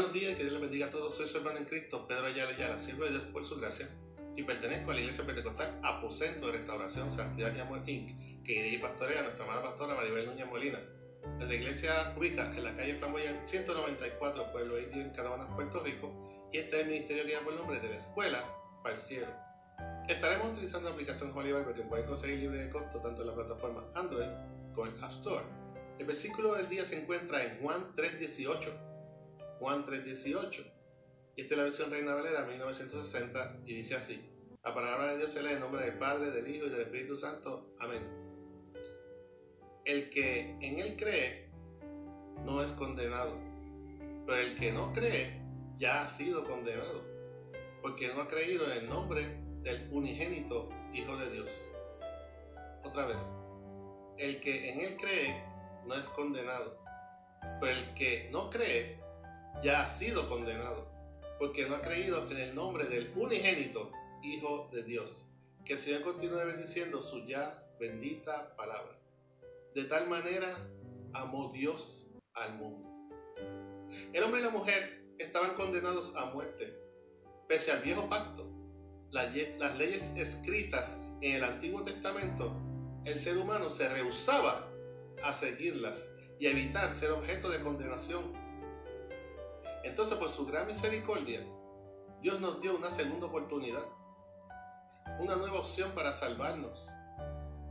Buenos días, que Dios les bendiga a todos. Soy su hermano en Cristo, Pedro Ayala Ayala, sirvo de Dios por su gracia y pertenezco a la Iglesia Pentecostal Aposento de Restauración Santidad y Amor Inc., que dirige y pastorea a nuestra amada pastora Maribel Núñez Molina. La iglesia ubica en la calle Flamboyán 194, Pueblo Indio, en Canóvanas, Puerto Rico, y este es el ministerio que lleva por el nombre de la Escuela Parciero. Estaremos utilizando la aplicación Holy Bible que pueden conseguir libre de costo tanto en la plataforma Android como en App Store. El versículo del día se encuentra en Juan 3.18 Juan 3:18. Y esta es la versión Reina Valera 1960 y dice así. La palabra de Dios se lee en nombre del Padre, del Hijo y del Espíritu Santo. Amén. El que en Él cree no es condenado, pero el que no cree ya ha sido condenado, porque no ha creído en el nombre del unigénito Hijo de Dios. Otra vez, el que en Él cree no es condenado, pero el que no cree ya ha sido condenado, porque no ha creído en el nombre del unigénito Hijo de Dios. Que el Señor continúe bendiciendo su ya bendita palabra. De tal manera amó Dios al mundo. El hombre y la mujer estaban condenados a muerte, pese al viejo pacto. Las, leyes escritas en el Antiguo Testamento, el ser humano se rehusaba a seguirlas y evitar ser objeto de condenación entonces, por su gran misericordia, Dios nos dio una segunda oportunidad, una nueva opción para salvarnos.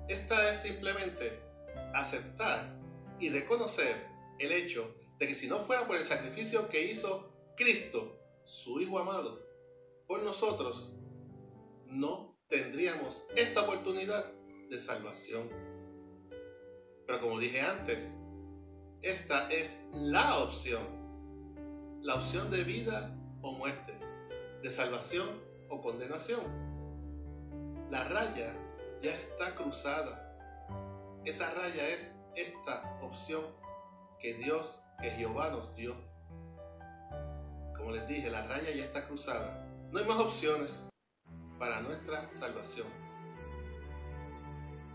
Esta es simplemente aceptar y reconocer el hecho de que si no fuera por el sacrificio que hizo Cristo, su Hijo amado, por nosotros, no tendríamos esta oportunidad de salvación. Pero como dije antes, esta es la opción la opción de vida o muerte, de salvación o condenación. La raya ya está cruzada. Esa raya es esta opción que Dios, que Jehová nos dio. Como les dije, la raya ya está cruzada. No hay más opciones para nuestra salvación.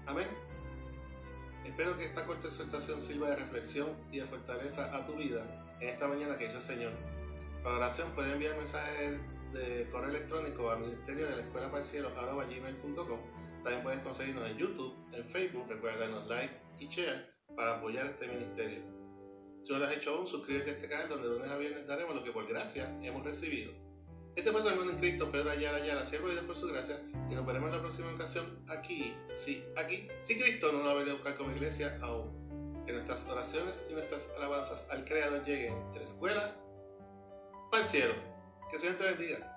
Amén. Espero que esta corta exhortación sirva de reflexión y de fortaleza a tu vida en esta mañana que hizo el Señor. Para oración pueden enviar mensajes de correo electrónico al ministerio de la escuela para gmail.com. También puedes conseguirnos en YouTube, en Facebook, recuerda darnos like y share para apoyar este ministerio. Si no lo has hecho aún, suscríbete a este canal donde lunes a viernes daremos lo que por gracia hemos recibido. Este fue su hermano en Cristo, Pedro Ayala Ayala, siervo de Dios por su gracia, y nos veremos en la próxima ocasión aquí, sí, aquí, si Cristo no nos va a venir a buscar como iglesia aún. Que nuestras oraciones y nuestras alabanzas al Creador lleguen de la escuela para el cielo. Que el Señor te bendiga.